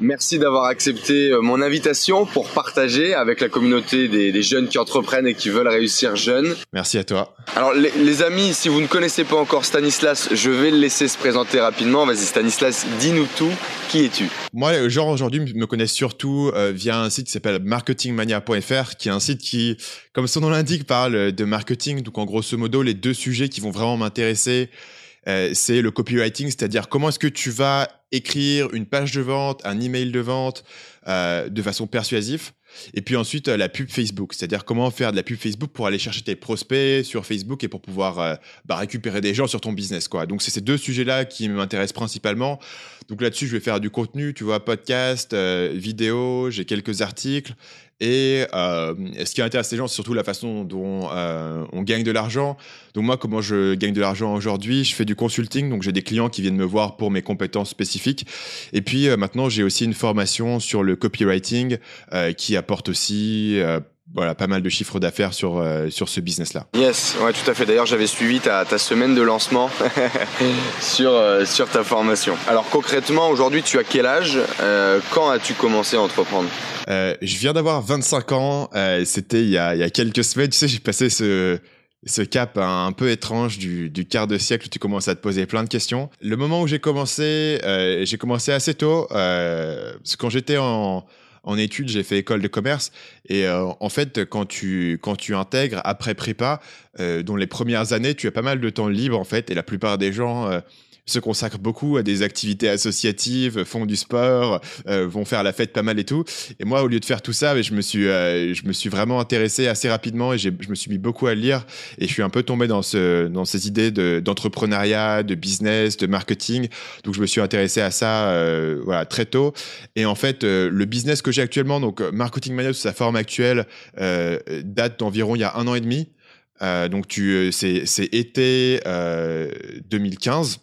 Merci d'avoir accepté euh, mon invitation pour partager avec la communauté des, jeunes qui entreprennent et qui veulent réussir jeunes. Merci à toi. Alors les, amis, si vous ne connaissez pas encore Stanislas, je vais le laisser se présenter rapidement. Vas-y Stanislas, dis-nous tout. Qui es-tu? Moi, les gens aujourd'hui me connaissent surtout euh, via un site qui s'appelle marketingmania.fr, qui est un site qui, comme son nom l'indique, parle de marketing. Donc en grosso modo, les deux sujets qui vont vraiment m'intéresser, euh, c'est le copywriting, c'est-à-dire comment est-ce que tu vas écrire une page de vente, un email de vente euh, de façon persuasive. Et puis ensuite, euh, la pub Facebook, c'est-à-dire comment faire de la pub Facebook pour aller chercher tes prospects sur Facebook et pour pouvoir bah, récupérer des gens sur ton business. Quoi. Donc, c'est ces deux sujets-là qui m'intéressent principalement. Donc là-dessus, je vais faire du contenu, tu vois, podcast, vidéo, j'ai quelques articles. Et euh, ce qui intéresse les gens, c'est surtout la façon dont euh, on gagne de l'argent. Donc moi, comment je gagne de l'argent aujourd'hui Je fais du consulting, donc j'ai des clients qui viennent me voir pour mes compétences spécifiques. Et puis euh, maintenant, j'ai aussi une formation sur le copywriting euh, qui apporte aussi euh, voilà, pas mal de chiffres d'affaires sur, euh, sur ce business-là. Yes, ouais, tout à fait. D'ailleurs, j'avais suivi ta, ta, semaine de lancement sur, euh, sur ta formation. Alors concrètement, aujourd'hui, tu as quel âge euh, Quand as-tu commencé à entreprendre? Je viens d'avoir 25 ans. C'était il, y a, il y a quelques semaines. Tu sais, j'ai passé ce ce cap un, peu étrange du, du, quart de siècle où tu commences à te poser plein de questions. Le moment où j'ai commencé, j'ai commencé assez tôt. Parce que quand j'étais en, en études, j'ai fait école de commerce. Et euh, en fait, quand tu, quand tu intègres après prépa, euh, dans les premières années, tu as pas mal de temps libre, en fait. Et la plupart des gens euh, se consacrent beaucoup à des activités associatives, font du sport, euh, vont faire la fête pas mal et tout. Et moi, au lieu de faire tout ça, je me suis, euh, je me suis vraiment intéressé assez rapidement et je me suis mis beaucoup à lire. Et je suis un peu tombé dans, ce, dans ces idées d'entrepreneuriat, de, business, de marketing. Donc, je me suis intéressé à ça euh, voilà, très tôt. Et en fait, le business que j'ai actuellement, donc Marketing Mania sous sa forme actuelle, date d'environ il y a un an et demi. donc, tu, c'est, été 2015.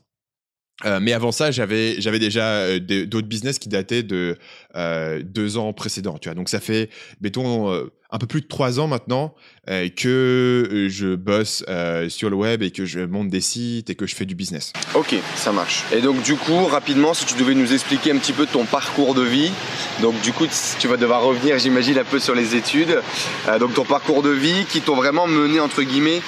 Euh, mais avant ça, j'avais j'avais déjà euh, d'autres business qui dataient de euh, deux ans précédents. Tu vois, donc ça fait, mettons, un peu plus de trois ans maintenant que je bosse sur le web et que je monte des sites et que je fais du business. Ok, ça marche. Et donc du coup, rapidement, si tu devais nous expliquer un petit peu ton parcours de vie, donc du coup, tu vas devoir revenir, j'imagine, un peu sur les études. donc ton parcours de vie qui t'ont vraiment mené entre guillemets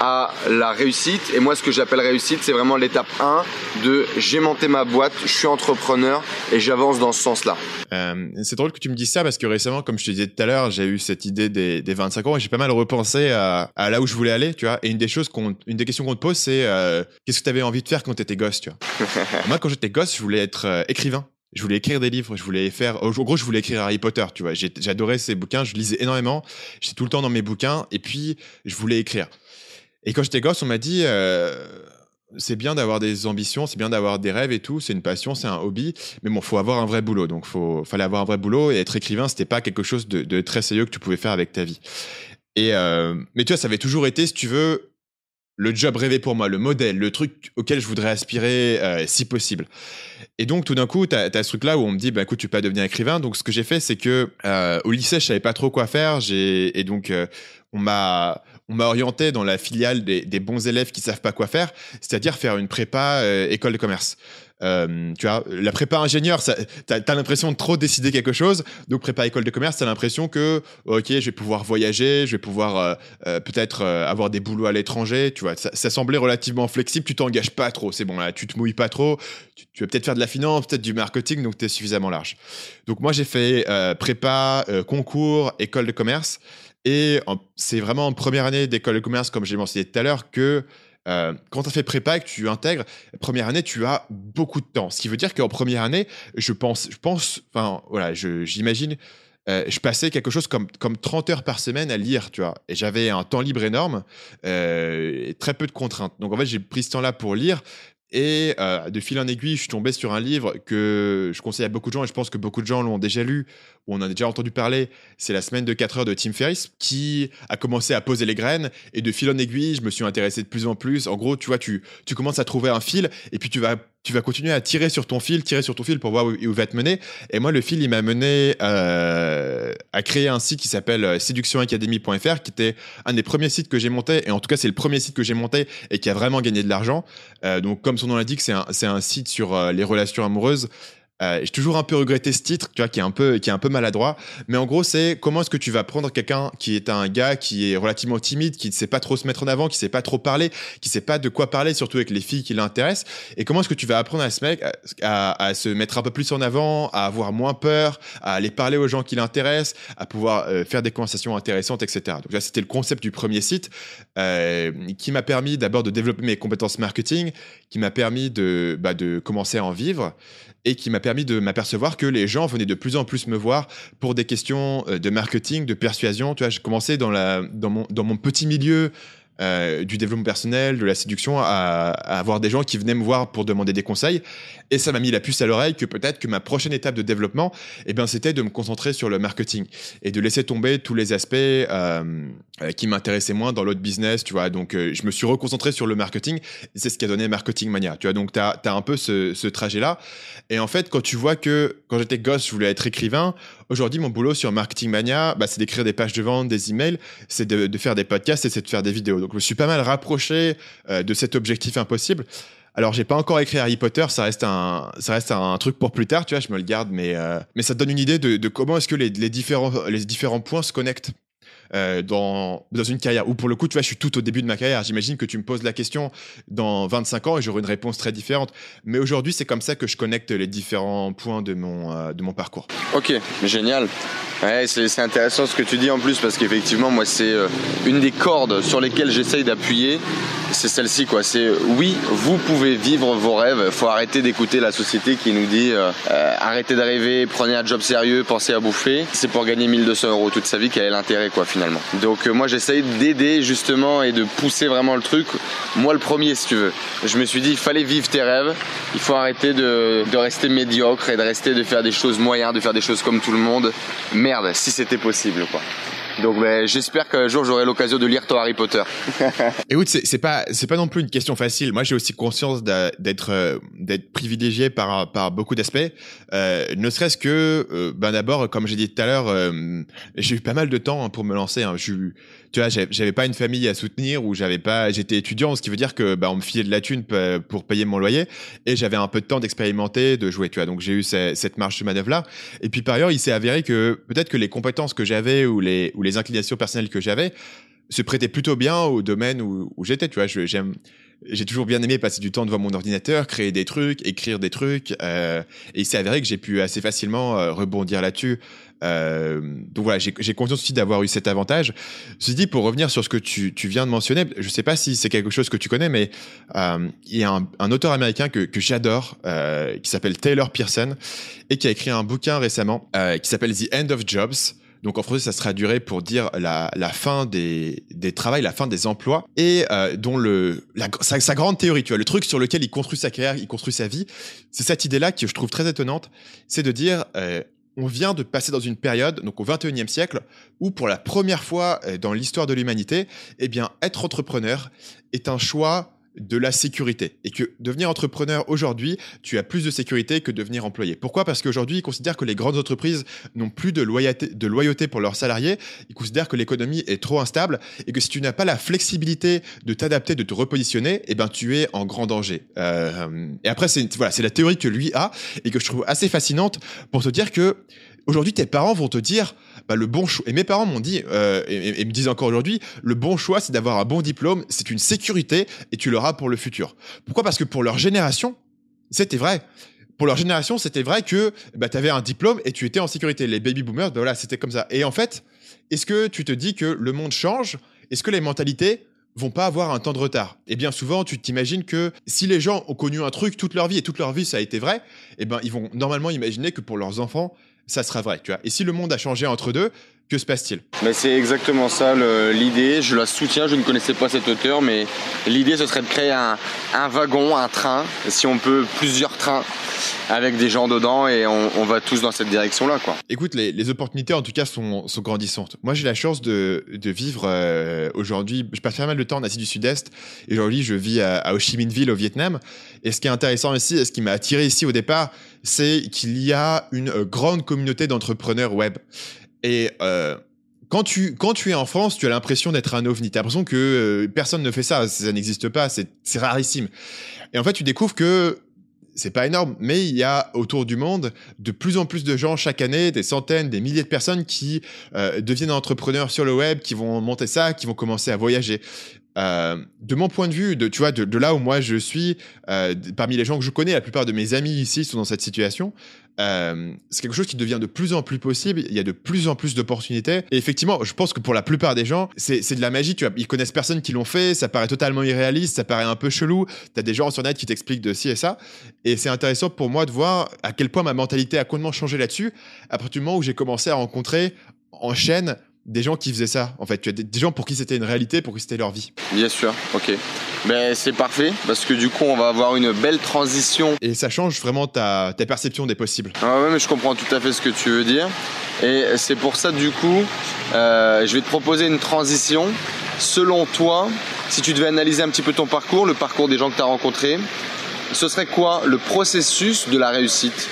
à la réussite. Et moi, ce que j'appelle réussite, c'est vraiment l'étape 1 de j'ai monté ma boîte, je suis entrepreneur et j'avance dans ce sens-là. Euh, c'est drôle que tu me dises ça parce que récemment, comme je te disais tout à l'heure, j'ai eu cette idée des, des 25 ans et j'ai pas mal repensé à, à, là où je voulais aller, tu vois. Et une des choses qu'on, une des questions qu'on te pose, c'est euh, qu'est-ce que tu avais envie de faire quand tu étais gosse, tu vois? moi, quand j'étais gosse, je voulais être euh, écrivain je voulais écrire des livres, je voulais faire, en gros, je voulais écrire Harry Potter, tu vois. J'adorais ces bouquins, je lisais énormément, j'étais tout le temps dans mes bouquins, et puis je voulais écrire. Et quand j'étais gosse, on m'a dit euh, c'est bien d'avoir des ambitions, c'est bien d'avoir des rêves et tout, c'est une passion, c'est un hobby, mais bon, faut avoir un vrai boulot. Donc, faut fallait avoir un vrai boulot et être écrivain, c'était pas quelque chose de, très sérieux que tu pouvais faire avec ta vie. Et euh, mais tu vois, ça avait toujours été, si tu veux, le job rêvé pour moi, le modèle, le truc auquel je voudrais aspirer euh, si possible. Et donc, tout d'un coup, tu as, ce truc-là où on me dit, bah, écoute, tu peux pas devenir écrivain. Donc, ce que j'ai fait, c'est que au lycée, je savais pas trop quoi faire. Et donc, on m'a on m'a orienté dans la filiale des, bons élèves qui savent pas quoi faire, c'est-à-dire faire une prépa euh, école de commerce. Euh, tu vois, la prépa ingénieur, tu as, l'impression de trop décider quelque chose. Donc, prépa école de commerce, tu as l'impression que, ok, je vais pouvoir voyager, je vais pouvoir euh, peut-être avoir des boulots à l'étranger. Tu vois, ça, semblait relativement flexible. Tu t'engages pas trop. C'est bon, là, tu te mouilles pas trop. Tu, tu vas peut-être faire de la finance, peut-être du marketing, donc tu es suffisamment large. Donc, moi, j'ai fait prépa, concours, école de commerce. Et c'est vraiment en première année d'école de commerce, comme j'ai mentionné tout à l'heure, que euh, quand tu as fait prépa et que tu intègres, première année, tu as beaucoup de temps. Ce qui veut dire qu'en première année, je pense, je pense, enfin voilà, j'imagine, euh, je passais quelque chose comme, comme 30 heures par semaine à lire, tu vois. Et j'avais un temps libre énorme euh, et très peu de contraintes. Donc en fait, j'ai pris ce temps-là pour lire. Et euh, de fil en aiguille, je suis tombé sur un livre que je conseille à beaucoup de gens, et je pense que beaucoup de gens l'ont déjà lu, ou on a déjà entendu parler. C'est La semaine de 4 heures de Tim Ferriss, qui a commencé à poser les graines. Et de fil en aiguille, je me suis intéressé de plus en plus. En gros, tu vois, tu, tu commences à trouver un fil, et puis tu vas tu vas continuer à tirer sur ton fil, tirer sur ton fil pour voir où, où va te mener. Et moi, le fil, il m'a mené euh, à créer un site qui s'appelle euh, séductionacademy.fr, qui était un des premiers sites que j'ai monté, et en tout cas, c'est le premier site que j'ai monté et qui a vraiment gagné de l'argent. Euh, donc, comme son nom l'indique, c'est un, un site sur les relations amoureuses. Euh, j'ai toujours un peu regretté ce titre, tu vois, qui est un peu, qui est un peu maladroit. Mais en gros, c'est comment est-ce que tu vas prendre quelqu'un qui est un gars qui est relativement timide, qui ne sait pas trop se mettre en avant, qui ne sait pas trop parler, qui ne sait pas de quoi parler, surtout avec les filles qui l'intéressent. Et comment est-ce que tu vas apprendre à ce mec à, se mettre un peu plus en avant, à avoir moins peur, à aller parler aux gens qui l'intéressent, à pouvoir euh, faire des conversations intéressantes, etc. Donc là, c'était le concept du premier site euh, qui m'a permis d'abord de développer mes compétences marketing, qui m'a permis de, bah, de commencer à en vivre et qui m'a permis de m'apercevoir que les gens venaient de plus en plus me voir pour des questions euh, de marketing, de persuasion. Tu vois, j'ai commencé dans, la, dans mon petit milieu euh, du développement personnel, de la séduction, à, avoir des gens qui venaient me voir pour demander des conseils. Et ça m'a mis la puce à l'oreille que peut-être que ma prochaine étape de développement, eh ben, c'était de me concentrer sur le marketing et de laisser tomber tous les aspects euh, qui m'intéressaient moins dans l'autre business, tu vois. Donc, euh, je me suis reconcentré sur le marketing. et C'est ce qui a donné Marketing Mania, tu vois. Donc, tu as, un peu ce, ce trajet-là. Et en fait, quand tu vois que quand j'étais gosse, je voulais être écrivain, aujourd'hui, mon boulot sur Marketing Mania, bah, c'est d'écrire des pages de vente, des emails, c'est de, faire des podcasts et c'est de faire des vidéos. Donc, je me suis pas mal rapproché euh, de cet objectif impossible. Alors, j'ai pas encore écrit Harry Potter, ça reste un, ça reste un truc pour plus tard, tu vois, je me le garde, mais, euh, mais ça te donne une idée de, de comment est-ce que les, les, différents, les différents points se connectent. Euh, dans, dans une carrière. Ou pour le coup, tu vois, je suis tout au début de ma carrière. J'imagine que tu me poses la question dans 25 ans et j'aurai une réponse très différente. Mais aujourd'hui, c'est comme ça que je connecte les différents points de mon, euh, de mon parcours. Ok, génial. Ouais, c'est intéressant ce que tu dis en plus parce qu'effectivement, moi, c'est euh, une des cordes sur lesquelles j'essaye d'appuyer. C'est celle-ci, quoi. C'est oui, vous pouvez vivre vos rêves. Faut arrêter d'écouter la société qui nous dit euh, euh, arrêtez de rêver, prenez un job sérieux, pensez à bouffer. C'est pour gagner 1200 euros toute sa vie quel est l'intérêt, quoi, finalement. Donc, euh, moi, j'essaye d'aider justement et de pousser vraiment le truc. Moi, le premier, si tu veux. Je me suis dit, il fallait vivre tes rêves. Il faut arrêter de, de rester médiocre et de rester de faire des choses moyennes, de faire des choses comme tout le monde. Merde, si c'était possible, quoi. Donc ben, j'espère qu'un jour j'aurai l'occasion de lire ton Harry Potter. Écoute, c'est c'est pas c'est pas non plus une question facile. Moi, j'ai aussi conscience d'être euh, d'être privilégié par par beaucoup d'aspects. Euh, ne serait-ce que euh, ben d'abord, comme j'ai dit tout à l'heure, euh, j'ai eu pas mal de temps pour me lancer. Hein. Tu vois, j'avais pas une famille à soutenir ou j'avais pas, j'étais étudiant, ce qui veut dire que bah, on me filait de la thune pour payer mon loyer et j'avais un peu de temps d'expérimenter, de jouer. Tu vois, donc j'ai eu ce- cette marge de manœuvre là. Et puis par ailleurs, il s'est avéré que peut-être que les compétences que j'avais ou les inclinations personnelles que j'avais se prêtaient plutôt bien au domaine où, j'étais. Tu vois, j'ai toujours bien aimé passer du temps devant mon ordinateur, créer des trucs, écrire des trucs. euh, et il s'est avéré que j'ai pu assez facilement euh, rebondir là-dessus. Euh, donc voilà, j'ai conscience aussi d'avoir eu cet avantage. Ceci dit, pour revenir sur ce que tu, viens de mentionner, je sais pas si c'est quelque chose que tu connais, mais il y a un, auteur américain que, que j'adore, qui s'appelle Taylor Pearson, et qui a écrit un bouquin récemment qui s'appelle The End of Jobs. Donc en français, ça se traduirait pour dire la, la fin des, des travails, la fin des emplois, et euh, dont le, la, sa, sa grande théorie, tu vois, le truc sur lequel il construit sa carrière, il construit sa vie, c'est cette idée-là que je trouve très étonnante, c'est de dire, euh, on vient de passer dans une période, donc au 21e siècle, où pour la première fois euh, dans l'histoire de l'humanité, eh bien, être entrepreneur est un choix de la sécurité et que devenir entrepreneur aujourd'hui, tu as plus de sécurité que devenir employé. Pourquoi? Parce qu'aujourd'hui, ils considèrent que les grandes entreprises n'ont plus de loyauté, de loyauté pour leurs salariés. Ils considèrent que l'économie est trop instable et que si tu n'as pas la flexibilité de t'adapter, de te repositionner, eh ben tu es en grand danger. Euh, et après, c'est voilà, c'est la théorie que lui a et que je trouve assez fascinante pour te dire que aujourd'hui, tes parents vont te dire bah, le bon. Et mes parents m'ont dit, euh, et, et- et me disent encore aujourd'hui, le bon choix, c'est d'avoir un bon diplôme, c'est une sécurité et tu l'auras pour le futur. Pourquoi? Parce que pour leur génération, c'était vrai. Pour leur génération, c'était vrai que bah, tu avais un diplôme et tu étais en sécurité. Les baby boomers, bah, voilà, c'était comme ça. Et en fait, est-ce que tu te dis que le monde change? Est-ce que les mentalités vont pas avoir un temps de retard? Et bien souvent, tu t'imagines que si les gens ont connu un truc toute leur vie et toute leur vie ça a été vrai, eh ben ils vont normalement imaginer que pour leurs enfants ça sera vrai, tu vois. Et si le monde a changé entre deux, Que se passe-t-il? Mais c'est exactement ça l'idée. Je la soutiens. Je ne connaissais pas cet auteur, mais l'idée ce serait de créer un, un wagon, un train, si on peut plusieurs trains avec des gens dedans et on, va tous dans cette direction-là. quoi. Écoute, les, opportunités en tout cas sont, sont grandissantes. Moi j'ai la chance de, de vivre euh, aujourd'hui, je passe pas mal de temps en Asie du Sud-Est et aujourd'hui je vis à, Ho Chi Minh Ville au Vietnam. Et ce qui est intéressant ici, et ce qui m'a attiré ici au départ, c'est qu'il y a une euh, grande communauté d'entrepreneurs web. Et euh, quand tu, quand tu es en France, tu as l'impression d'être un ovni. Tu as l'impression que personne ne fait ça, ça n'existe pas, c'est rarissime. Et en fait, tu découvres que c'est pas énorme, mais il y a autour du monde de plus en plus de gens chaque année, des centaines, des milliers de personnes qui euh, deviennent entrepreneurs sur le web, qui vont monter ça, qui vont commencer à voyager. Euh, de mon point de vue, de, tu vois, de, là où moi je suis, euh, parmi les gens que je connais, la plupart de mes amis ici sont dans cette situation. Euh, c'est quelque chose qui devient de plus en plus possible. Il y a de plus en plus d'opportunités. Et effectivement, je pense que pour la plupart des gens, c'est de la magie. Tu vois, ils connaissent personne qui l'ont fait. Ça paraît totalement irréaliste. Ça paraît un peu chelou. Tu as des gens sur net qui t'expliquent de ci et ça. Et c'est intéressant pour moi de voir à quel point ma mentalité a complètement changé là-dessus. À partir du moment où j'ai commencé à rencontrer en chaîne des gens qui faisaient ça, en fait. Tu as des, gens pour qui c'était une réalité, pour qui c'était leur vie. Bien sûr, ok. Mais c'est parfait, parce que du coup, on va avoir une belle transition. Et ça change vraiment ta, ta perception des possibles. Ah ouais, mais je comprends tout à fait ce que tu veux dire. Et c'est pour ça, du coup, euh, je vais te proposer une transition. Selon toi, si tu devais analyser un petit peu ton parcours, le parcours des gens que tu as rencontrés, ce serait quoi le processus de la réussite?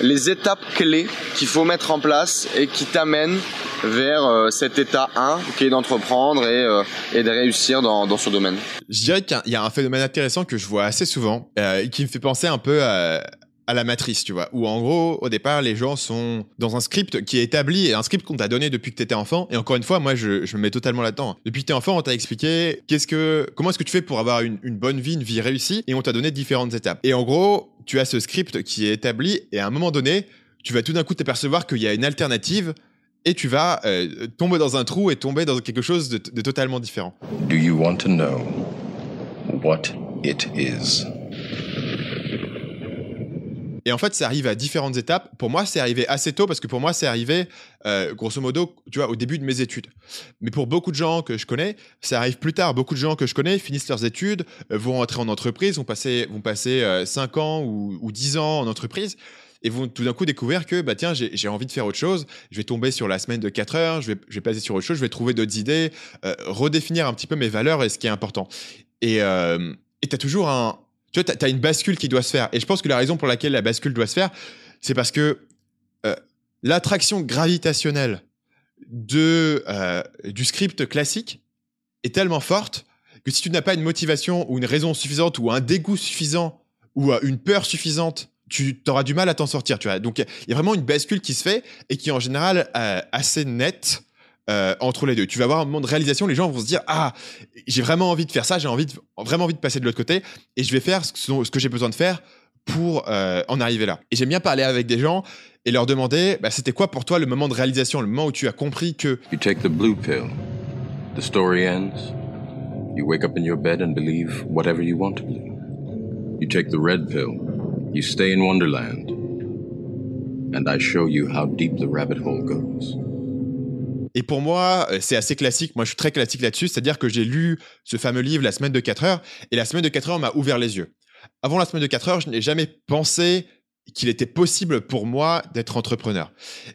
Les étapes clés qu'il faut mettre en place et qui t'amènent vers euh, cet état 1 qui est d'entreprendre et, euh, de réussir dans, ce domaine Je dirais qu'il y a un phénomène intéressant que je vois assez souvent euh, qui me fait penser un peu à, la matrice, tu vois, où en gros, au départ, les gens sont dans un script qui est établi, et un script qu'on t'a donné depuis que t'étais enfant. Et encore une fois, moi, je, je me mets totalement là-dedans. Depuis que t'es enfant, on t'a expliqué qu'est-ce que, comment est-ce que tu fais pour avoir une, une, bonne vie, une vie réussie, et on t'a donné différentes étapes. Et en gros, tu as ce script qui est établi, et à un moment donné, tu vas tout d'un coup t'apercevoir qu'il y a une alternative et tu vas euh, tomber dans un trou et tomber dans quelque chose de, de, totalement différent. Do you want to know what it is? Et en fait, ça arrive à différentes étapes. Pour moi, c'est arrivé assez tôt parce que pour moi, c'est arrivé, euh, grosso modo, tu vois, au début de mes études. Mais pour beaucoup de gens que je connais, ça arrive plus tard. Beaucoup de gens que je connais finissent leurs études, euh, vont rentrer en entreprise, vont passer, vont passer 5 ans ou, ou 10 ans en entreprise et vont tout d'un coup découvrir que bah tiens j'ai envie de faire autre chose. Je vais tomber sur la semaine de 4 heures je vais, je vais passer sur autre chose je vais trouver d'autres idées euh, redéfinir un petit peu mes valeurs et ce qui est important. Et euh, tu as toujours un tu vois tu as, une bascule qui doit se faire. Et je pense que la raison pour laquelle la bascule doit se faire c'est parce que euh, l'attraction gravitationnelle de euh, du script classique est tellement forte que si tu n'as pas une motivation ou une raison suffisante ou un dégoût suffisant ou une peur suffisante tu auras du mal à t'en sortir, tu vois. Donc, il y a vraiment une bascule qui se fait et qui est en général euh, assez nette euh, entre les deux. Tu vas avoir un moment de réalisation, les gens vont se dire Ah, j'ai vraiment envie de faire ça, j'ai envie de, vraiment envie de passer de l'autre côté et je vais faire ce, que j'ai besoin de faire pour euh, en arriver là. Et j'aime bien parler avec des gens et leur demander bah, C'était quoi pour toi le moment de réalisation, le moment où tu as compris que. You take the blue pill, the story ends, you wake up in your bed and believe whatever you want to believe. You take the red pill. You stay in Wonderland, and I show you how deep the rabbit hole goes. Et pour moi, euh, c'est assez classique. Moi, je suis très classique là-dessus. C'est-à-dire que j'ai lu ce fameux livre, La semaine de 4 heures, et la semaine de 4 heures m'a ouvert les yeux. Avant la semaine de 4 heures, je n'ai jamais pensé qu'il était possible pour moi d'être entrepreneur.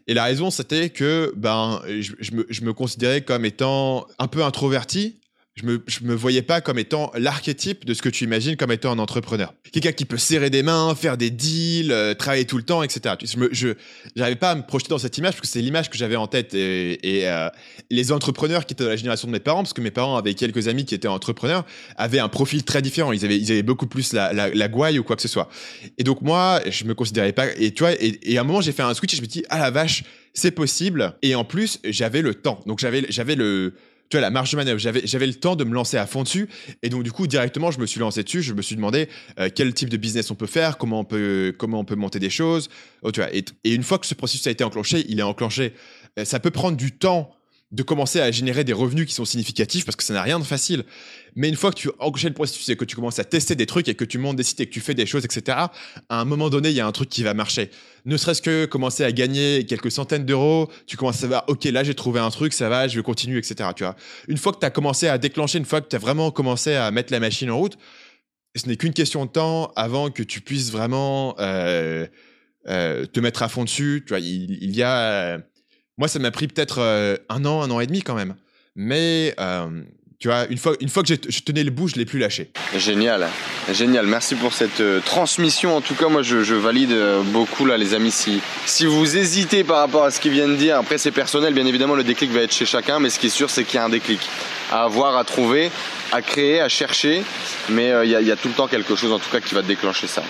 Et la raison, c'était que ben, je, me, je me considérais comme étant un peu introverti, je me, me voyais pas comme étant l'archétype de ce que tu imagines comme étant un entrepreneur. Quelqu'un qui peut serrer des mains, faire des deals, euh, travailler tout le temps, etc. Je n'arrivais pas à me projeter dans cette image parce que c'est l'image que j'avais en tête. Et, euh, les entrepreneurs qui étaient de la génération de mes parents, parce que mes parents avaient quelques amis qui étaient entrepreneurs, avaient un profil très différent. Ils avaient, ils avaient beaucoup plus la, la, gouaille ou quoi que ce soit. Et donc moi, je me considérais pas. Et tu vois, et, à un moment, j'ai fait un switch et je me dis, ah la vache, c'est possible. Et en plus, j'avais le temps. Donc j'avais, j'avais le tu vois, la marge de manœuvre. J'avais, j'avais le temps de me lancer à fond dessus. Et donc, du coup, directement, je me suis lancé dessus. Je me suis demandé euh, quel type de business on peut faire, comment on peut, comment on peut monter des choses. Oh, tu vois, et, une fois que ce processus a été enclenché, il est enclenché. Euh, ça peut prendre du temps de commencer à générer des revenus qui sont significatifs parce que ça n'a rien de facile. Mais une fois que tu enchaînes le processus et que tu commences à tester des trucs et que tu montes des sites et que tu fais des choses, etc., à un moment donné, il y a un truc qui va marcher. Ne serait-ce que commencer à gagner quelques centaines d'euros, tu commences à voir, ok, là j'ai trouvé un truc, ça va, je vais continuer, etc. Tu vois. Une fois que tu as commencé à déclencher, une fois que tu as vraiment commencé à mettre la machine en route, ce n'est qu'une question de temps avant que tu puisses vraiment euh, euh, te mettre à fond dessus. Tu vois, il, il y a. moi, ça m'a pris peut-être euh, un an, un an et demi quand même. Mais euh, tu vois, une fois, une fois que je tenais le bout, je l'ai plus lâché. Génial, génial. Merci pour cette euh, transmission. En tout cas, moi, je, valide beaucoup là, les amis. Si, si vous hésitez par rapport à ce qu'il vient de dire, après c'est personnel, bien évidemment, le déclic va être chez chacun. Mais ce qui est sûr, c'est qu'il y a un déclic à avoir, à trouver, à créer, à chercher. Mais il y, y a tout le temps quelque chose, en tout cas, qui va déclencher ça.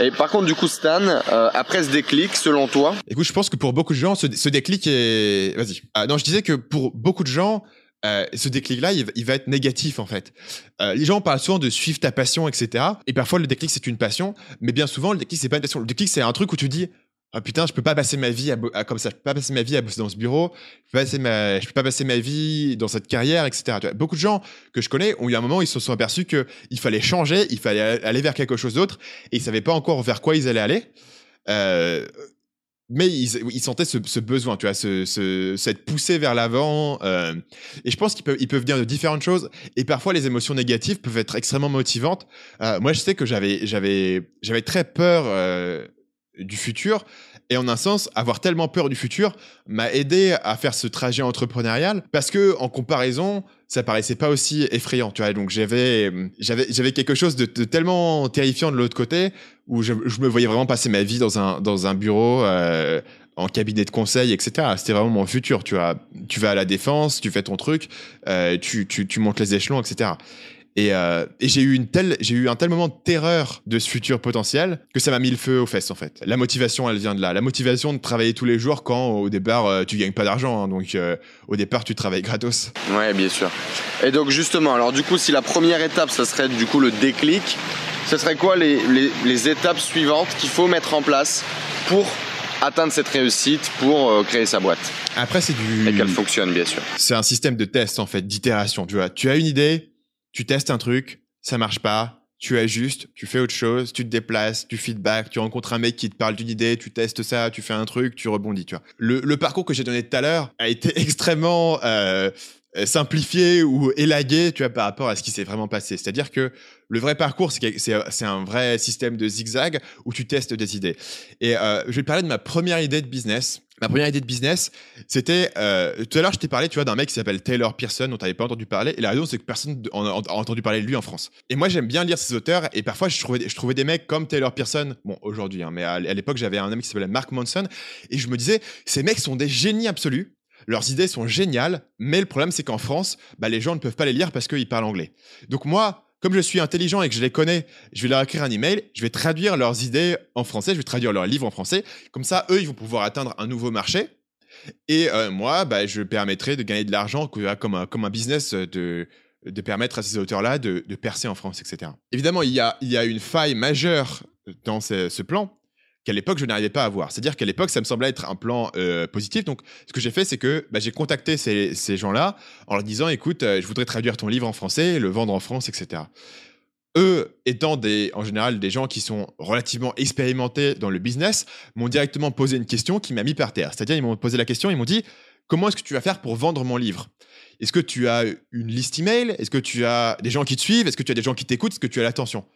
Et par contre, du coup, Stan, euh, après ce déclic, selon toi, Écoute, je pense que pour beaucoup de gens, ce, ce déclic est. Vas-y. Ah, non, je disais que pour beaucoup de gens, euh, ce déclic-là, il va être négatif en fait. Euh, les gens parlent souvent de suivre ta passion, etc. Et parfois, le déclic, c'est une passion. Mais bien souvent, le déclic, c'est pas une passion. Le déclic, c'est un truc où tu dis. Ah putain, je peux pas passer ma vie à, comme ça. Je peux pas passer ma vie à bosser dans ce bureau. Je peux, passer ma, je peux pas passer ma vie dans cette carrière, etc. Tu vois, beaucoup de gens que je connais ont eu un moment, ils se sont aperçus que il fallait changer, il fallait aller vers quelque chose d'autre, et ils savaient pas encore vers quoi ils allaient aller. Euh, mais ils, sentaient ce, ce besoin, tu vois, ce, ce- cette poussée vers l'avant. euh, et je pense qu'ils peuvent, ils peuvent venir de différentes choses. Et parfois, les émotions négatives peuvent être extrêmement motivantes. Euh, moi, je sais que j'avais, j'avais, j'avais très peur euh, du futur. Et en un sens, avoir tellement peur du futur m'a aidé à faire ce trajet entrepreneurial parce que, en comparaison, ça paraissait pas aussi effrayant, tu vois. Donc j'avais, j'avais, j'avais quelque chose de, tellement terrifiant de l'autre côté où je, je me voyais vraiment passer ma vie dans un, dans un bureau, euh, en cabinet de conseil, etc. C'était vraiment mon futur, tu vois. Tu vas à la défense, tu fais ton truc, euh, tu, tu, tu montes les échelons, etc. Et, euh, et j'ai eu une telle, j'ai eu un tel moment de terreur de ce futur potentiel que ça m'a mis le feu aux fesses en fait. La motivation, elle vient de là. La motivation de travailler tous les jours quand au départ euh, tu gagnes pas d'argent, hein. donc euh, au départ tu travailles gratos. Ouais, bien sûr. Et donc justement, alors du coup, si la première étape, ça serait du coup le déclic, ce serait quoi les, les- les étapes suivantes qu'il faut mettre en place pour atteindre cette réussite, pour euh, créer sa boîte? Après c'est du, et qu'elle fonctionne, bien sûr. c'est un système de test en fait, d'itération. Tu vois, tu as une idée, tu testes un truc, ça marche pas, tu ajustes, tu fais autre chose, tu te déplaces, tu feedback, tu rencontres un mec qui te parle d'une idée, tu testes ça, tu fais un truc, tu rebondis. Tu vois. Le, parcours que j'ai donné tout à l'heure a été extrêmement euh, simplifié ou élagué, tu vois, par rapport à ce qui s'est vraiment passé. C'est-à-dire que le vrai parcours, c'est un vrai système de zigzag où tu testes des idées. Et euh, je vais te parler de ma première idée de business. Ma première idée de business, c'était euh, tout à l'heure je t'ai parlé tu vois d'un mec qui s'appelle Taylor Pearson dont tu n'avais pas entendu parler et la raison c'est que personne en a entendu parler de lui en France. Et moi j'aime bien lire ces auteurs et parfois je trouvais je trouvais des mecs comme Taylor Pearson bon aujourd'hui hein, mais à, à l'époque j'avais un ami qui s'appelait Mark Manson et je me disais ces mecs sont des génies absolus leurs idées sont géniales mais le problème c'est qu'en France bah, les gens ne peuvent pas les lire parce qu'ils parlent anglais. Donc moi comme je suis intelligent et que je les connais, je vais leur écrire un email, je vais traduire leurs idées en français, je vais traduire leurs livres en français. Comme ça, eux, ils vont pouvoir atteindre un nouveau marché. Et euh, moi, bah, je permettrai de gagner de l'argent que- comme un, business euh, de, permettre à ces auteurs-là de, percer en France, etc. Évidemment, il y a, une faille majeure dans ce plan qu'à l'époque, je n'arrivais pas à voir. C'est-à-dire qu'à l'époque, ça me semblait être un plan euh, positif. Donc, ce que j'ai fait, c'est que bah, j'ai contacté ces, gens-là en leur disant, écoute, euh, je voudrais traduire ton livre en français, le vendre en France, etc. Eux, étant en général des gens qui sont relativement expérimentés dans le business, m'ont directement posé une question qui m'a mis par terre. C'est-à-dire, ils m'ont posé la question, ils m'ont dit, comment est-ce que tu vas faire pour vendre mon livre? Est-ce que tu as une liste email? Est-ce que tu as des gens qui te suivent? Est-ce que tu as des gens qui t'écoutent? Est-ce que tu as l'attention?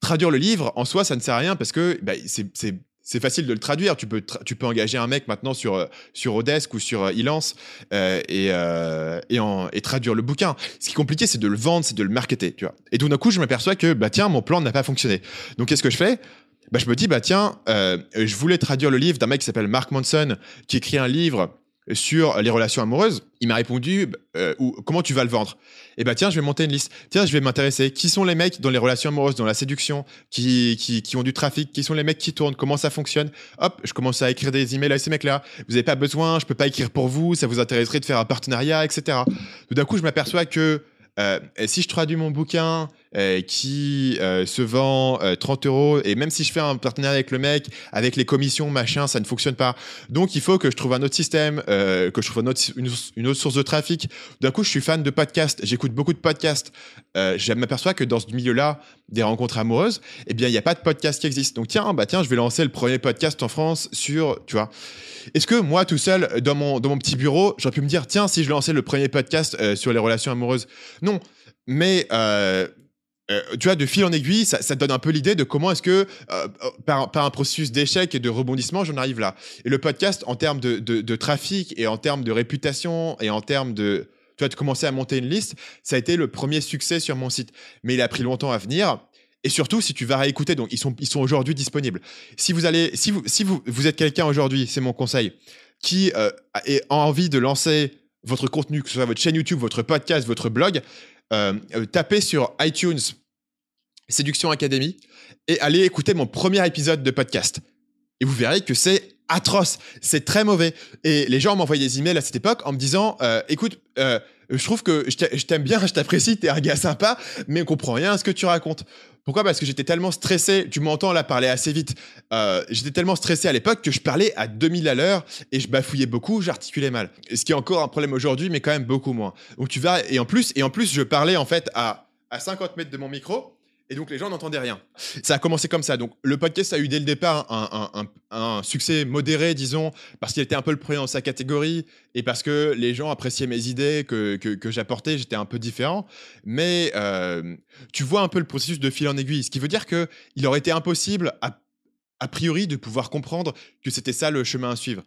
Traduire le livre, en soi, ça ne sert à rien parce que bah, c'est- c'est facile de le traduire. Tu peux, tu peux engager un mec maintenant sur, euh, sur Odesk ou sur euh, Elance euh, et, euh, et, en- et traduire le bouquin. Ce qui est compliqué, c'est de le vendre, c'est de le marketer. Tu vois. Et tout d'un coup, je m'aperçois que bah, tiens, mon plan n'a pas fonctionné. Donc, qu'est-ce que je fais? Bah, Je me dis, bah, tiens, euh, je voulais traduire le livre d'un mec qui s'appelle Mark Manson, qui écrit un livre sur les relations amoureuses. Il m'a répondu, euh, comment tu vas le vendre? Et bah tiens, je vais monter une liste. Tiens, je vais m'intéresser. Qui sont les mecs dans les relations amoureuses, dans la séduction, qui, qui, qui ont du trafic? Qui sont les mecs qui tournent? Comment ça fonctionne? Hop, je commence à écrire des emails à ces mecs-là. Vous n'avez pas besoin, je peux pas écrire pour vous, ça vous intéresserait de faire un partenariat, etc. Tout d'un coup, je m'aperçois que euh, si je traduis mon bouquin euh, qui euh, se vend euh, 30 euros et même si je fais un partenariat avec le mec, avec les commissions, machin, ça ne fonctionne pas. Donc il faut que je trouve un autre système, euh, que je trouve une, autre source de trafic. D'un coup, je suis fan de podcasts, j'écoute beaucoup de podcasts. Euh, je m'aperçois que dans ce milieu-là, des rencontres amoureuses, eh bien, il n'y a pas de podcast qui existe. Donc tiens, bah tiens, je vais lancer le premier podcast en France sur, tu vois. Est-ce que moi, tout seul, dans mon, dans mon petit bureau, j'aurais pu me dire, tiens, si je lançais le premier podcast euh, sur les relations amoureuses? Non. Mais, euh, euh, tu vois, de fil en aiguille, ça, ça donne un peu l'idée de comment est-ce que, euh, par, par un processus d'échec et de rebondissement, j'en arrive là. Et le podcast, en termes de, de, de trafic et en termes de réputation et en termes de, tu vois, de commencer à monter une liste, ça a été le premier succès sur mon site. Mais il a pris longtemps à venir. Et surtout, si tu vas réécouter, donc ils sont, ils sont aujourd'hui disponibles. Si vous allez, si vous, si vous, vous êtes quelqu'un aujourd'hui, c'est mon conseil, qui euh, a envie de lancer votre contenu, que ce soit votre chaîne YouTube, votre podcast, votre blog, tapez sur iTunes Séduction Academy et allez écouter mon premier épisode de podcast. Et vous verrez que c'est atroce, c'est très mauvais. Et les gens m'envoyaient des emails à cette époque en me disant, euh, écoute, euh, je trouve que je t'aime bien, je t'apprécie, t'es un gars sympa, mais on comprend rien à ce que tu racontes. Pourquoi? Parce que j'étais tellement stressé, tu m'entends là parler assez vite, euh, j'étais tellement stressé à l'époque que je parlais à 2000 à l'heure et je bafouillais beaucoup, j'articulais mal. Ce qui est encore un problème aujourd'hui, mais quand même beaucoup moins. Donc tu vas, et en plus, et en plus je parlais en fait à, à 50 mètres de mon micro, et donc les gens n'entendaient rien. Ça a commencé comme ça. Donc le podcast a eu dès le départ un, succès modéré, disons, parce qu'il était un peu le premier dans sa catégorie et parce que les gens appréciaient mes idées que, que, j'apportais, j'étais un peu différent. Mais euh, tu vois un peu le processus de fil en aiguille, ce qui veut dire que il aurait été impossible a priori de pouvoir comprendre que c'était ça le chemin à suivre.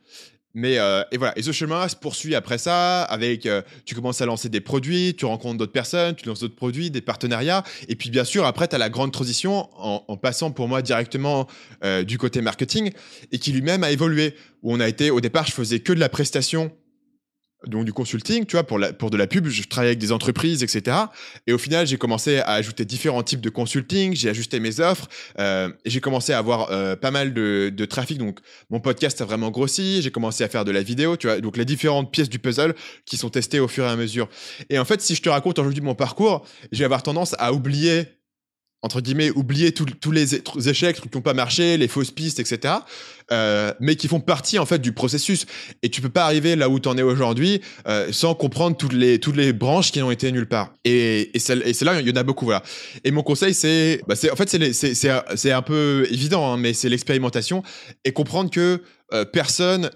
Mais euh, et voilà, et ce chemin se poursuit après ça avec euh, tu commences à lancer des produits, tu rencontres d'autres personnes, tu lances d'autres produits, des partenariats, et puis bien sûr après tu as la grande transition en, en passant pour moi directement euh, du côté marketing et qui lui-même a évolué. Où on a été au départ je faisais que de la prestation donc du consulting, tu vois, pour, la, pour de la pub, je travaillais avec des entreprises, etc. Et au final, j'ai commencé à ajouter différents types de consulting, j'ai ajusté mes offres, euh, et j'ai commencé à avoir euh, pas mal de, de trafic. Donc mon podcast a vraiment grossi, j'ai commencé à faire de la vidéo, tu vois, donc les différentes pièces du puzzle qui sont testées au fur et à mesure. Et en fait, si je te raconte aujourd'hui mon parcours, je vais avoir tendance à oublier entre guillemets, oublier tous les échecs, trucs qui n'ont pas marché, les fausses pistes, etc. euh, mais qui font partie en fait du processus. Et tu peux pas arriver là où tu en es aujourd'hui euh, sans comprendre toutes les toutes les branches qui ont été nulle part. Et c'est là il y en a beaucoup voilà. Et mon conseil c'est bah, en fait c'est un peu évident hein, mais c'est l'expérimentation et comprendre que euh, personne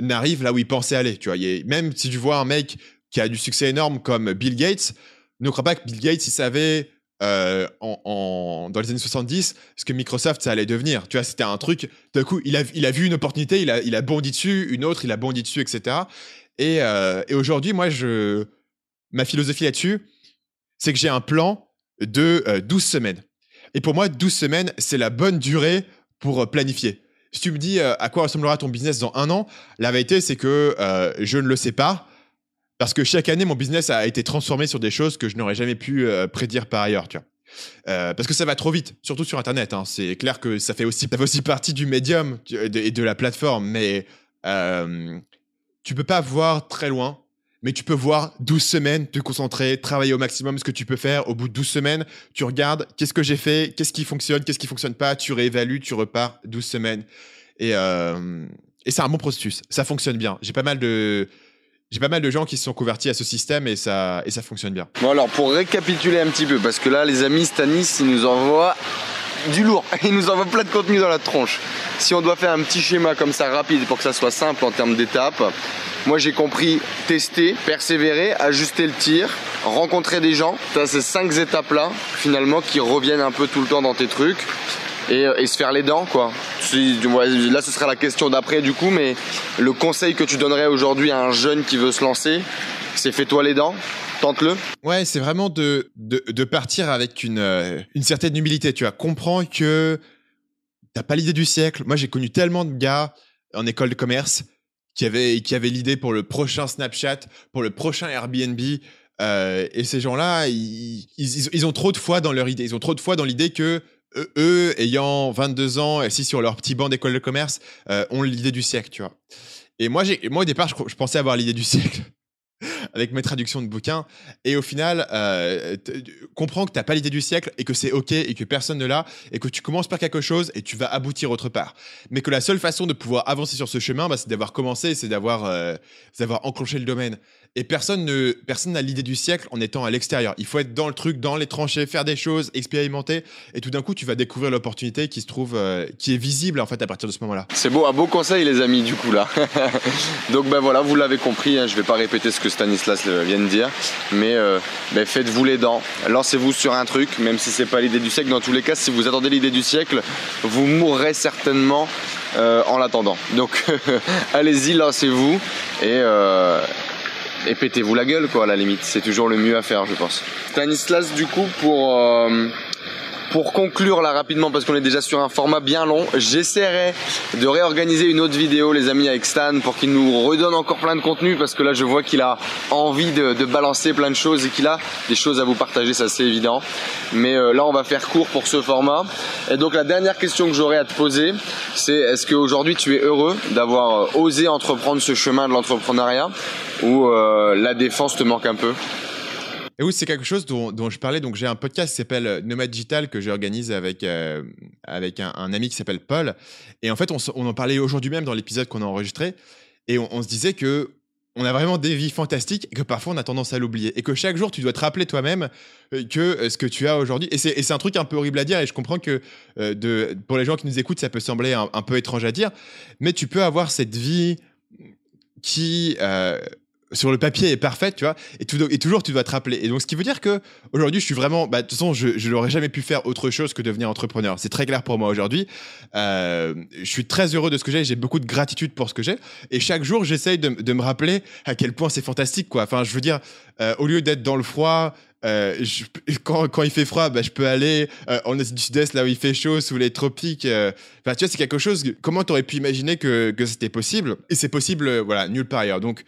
n'arrive là où il pensait aller. Tu vois, même si tu vois un mec qui a du succès énorme comme Bill Gates, ne crois pas que Bill Gates il savait euh, dans les années 70 ce que Microsoft ça allait devenir. Tu vois, c'était un truc. D'un coup, il a, il a vu une opportunité, il a, il a bondi dessus, une autre, il a bondi dessus, etc. Et, euh, et aujourd'hui, moi, je, ma philosophie là-dessus, c'est que j'ai un plan de euh, 12 semaines. Et pour moi, 12 semaines, c'est la bonne durée pour euh, planifier. Si tu me dis à quoi ressemblera ton business dans un an, la vérité, c'est que je ne le sais pas. Parce que chaque année, mon business a été transformé sur des choses que je n'aurais jamais pu euh, prédire par ailleurs, tu vois. Euh, parce que ça va trop vite, surtout sur Internet. hein. C'est clair que ça fait aussi, ça fait aussi partie du médium de, et de la plateforme, mais euh, tu peux pas voir très loin. Mais tu peux voir 12 semaines, te concentrer, travailler au maximum ce que tu peux faire. Au bout de 12 semaines, tu regardes qu'est-ce que j'ai fait, qu'est-ce qui fonctionne, qu'est-ce qui fonctionne pas, tu réévalues, tu repars 12 semaines. Et, euh, et c'est un bon processus. Ça fonctionne bien. J'ai pas mal de, j'ai pas mal de gens qui se sont convertis à ce système et ça, et ça fonctionne bien. Bon alors pour récapituler un petit peu, parce que là les amis Stanis il nous envoie du lourd, il nous envoie plein de contenu dans la tronche. Si on doit faire un petit schéma comme ça rapide pour que ça soit simple en termes d'étapes, moi j'ai compris tester, persévérer, ajuster le tir, rencontrer des gens. Tu as ces cinq étapes là finalement qui reviennent un peu tout le temps dans tes trucs. Et, et se faire les dents quoi. Là ce sera la question d'après du coup, mais le conseil que tu donnerais aujourd'hui à un jeune qui veut se lancer, c'est fais-toi les dents, tente-le. Ouais, c'est vraiment de, de, de partir avec une, euh, une certaine humilité, tu vois. Comprends que t'as pas l'idée du siècle. Moi, j'ai connu tellement de gars en école de commerce qui avaient, qui avaient l'idée pour le prochain Snapchat, pour le prochain Airbnb. euh, et ces gens-là, ils, ils ont trop de foi dans leur idée. Ils ont trop de foi dans l'idée que eux, ayant 22 ans, assis sur leur petit banc d'école de commerce, euh, ont l'idée du siècle, tu vois. Et moi, moi au départ, je, pensais avoir l'idée du siècle. avec mes traductions de bouquins. Et au final, euh, comprends que tu n'as pas l'idée du siècle et que c'est OK et que personne ne l'a et que tu commences par quelque chose et tu vas aboutir autre part. Mais que la seule façon de pouvoir avancer sur ce chemin, bah, c'est d'avoir commencé, c'est d'avoir euh, enclenché le domaine. Et personne ne personne n'a l'idée du siècle en étant à l'extérieur. Il faut être dans le truc, dans les tranchées, faire des choses, expérimenter. Et tout d'un coup, tu vas découvrir l'opportunité qui se trouve, euh, qui est visible en fait à partir de ce moment-là. C'est beau, un beau conseil les amis du coup là. Donc ben voilà, vous l'avez compris, hein, je vais pas répéter ce que Stanislas euh, vient de dire, mais euh, ben, faites-vous les dents, lancez-vous sur un truc, même si c'est pas l'idée du siècle. Dans tous les cas, si vous attendez l'idée du siècle, vous mourrez certainement euh, en l'attendant. Donc allez-y, lancez-vous et et pétez-vous la gueule quoi à la limite. C'est toujours le mieux à faire, je pense. Stanislas, du coup, pour euh, pour conclure là rapidement, parce qu'on est déjà sur un format bien long, j'essaierai de réorganiser une autre vidéo, les amis, avec Stan, pour qu'il nous redonne encore plein de contenu, parce que là, je vois qu'il a envie de, balancer plein de choses et qu'il a des choses à vous partager, ça c'est évident. Mais euh, là, on va faire court pour ce format. Et donc, la dernière question que j'aurais à te poser, c'est est-ce qu'aujourd'hui, tu es heureux d'avoir euh, osé entreprendre ce chemin de l'entrepreneuriat ou euh, la défense te manque un peu? Et oui, c'est quelque chose dont, je parlais. Donc, j'ai un podcast qui s'appelle Nomad Digital que j'organise avec, euh, avec un, ami qui s'appelle Paul. Et en fait, on, en parlait aujourd'hui même dans l'épisode qu'on a enregistré. Et on, se disait que on a vraiment des vies fantastiques et que parfois on a tendance à l'oublier. Et que chaque jour, tu dois te rappeler toi-même euh, que euh, ce que tu as aujourd'hui. Et c'est un truc un peu horrible à dire. Et je comprends que euh, pour les gens qui nous écoutent, ça peut sembler un, peu étrange à dire. Mais tu peux avoir cette vie qui. euh, sur le papier est parfaite, tu vois, et, toujours tu dois te rappeler. Et donc, ce qui veut dire que aujourd'hui, je suis vraiment, bah, de toute façon, je, n'aurais jamais pu faire autre chose que devenir entrepreneur. C'est très clair pour moi aujourd'hui. Euh, je suis très heureux de ce que j'ai. J'ai beaucoup de gratitude pour ce que j'ai. Et chaque jour, j'essaye de, me rappeler à quel point c'est fantastique, quoi. Enfin, je veux dire, euh, au lieu d'être dans le froid. euh, quand, il fait froid, bah, je peux aller en Asie du Sud-Est, là où il fait chaud, sous les tropiques. Enfin, tu vois, c'est quelque chose. comment tu aurais pu imaginer que, que c'était possible? Et c'est possible, voilà, nulle part ailleurs. Donc,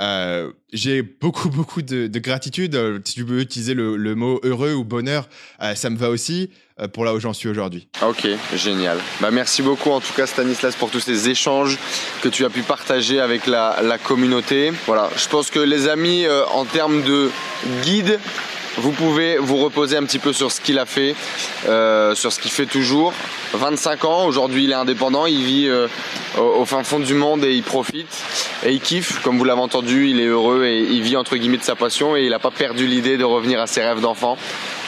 euh, j'ai beaucoup, beaucoup de, de gratitude. Euh, Si tu veux utiliser le, mot heureux ou bonheur, euh, ça me va aussi pour là où j'en suis aujourd'hui. Ok, génial. Bah, merci beaucoup en tout cas Stanislas pour tous ces échanges que tu as pu partager avec la, communauté. Voilà, je pense que les amis, en termes de guide, vous pouvez vous reposer un petit peu sur ce qu'il a fait, euh, sur ce qu'il fait toujours. 25 ans, aujourd'hui il est indépendant, il vit euh, au, fin fond du monde et il profite et il kiffe. Comme vous l'avez entendu, il est heureux et il vit entre guillemets de sa passion et il n'a pas perdu l'idée de revenir à ses rêves d'enfant.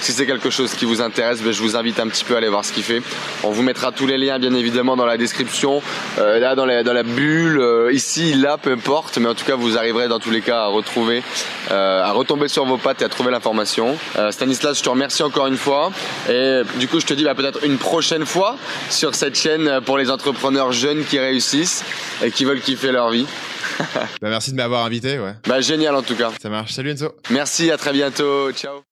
Si c'est quelque chose qui vous intéresse, ben, je vous invite un petit peu à aller voir ce qu'il fait. On vous mettra tous les liens bien évidemment dans la description, euh, là dans la, dans la bulle, euh, ici, là, peu importe. Mais en tout cas, vous arriverez dans tous les cas à retrouver, euh, à retomber sur vos pattes et à trouver l'information. Euh, Stanislas, je te remercie encore une fois. Et du coup, je te dis bah, peut-être une prochaine fois sur cette chaîne pour les entrepreneurs jeunes qui réussissent et qui veulent kiffer leur vie. Bah, merci de m'avoir invité. Ouais, Bah, génial en tout cas. ça marche. Salut Enzo. Merci, à très bientôt. Ciao.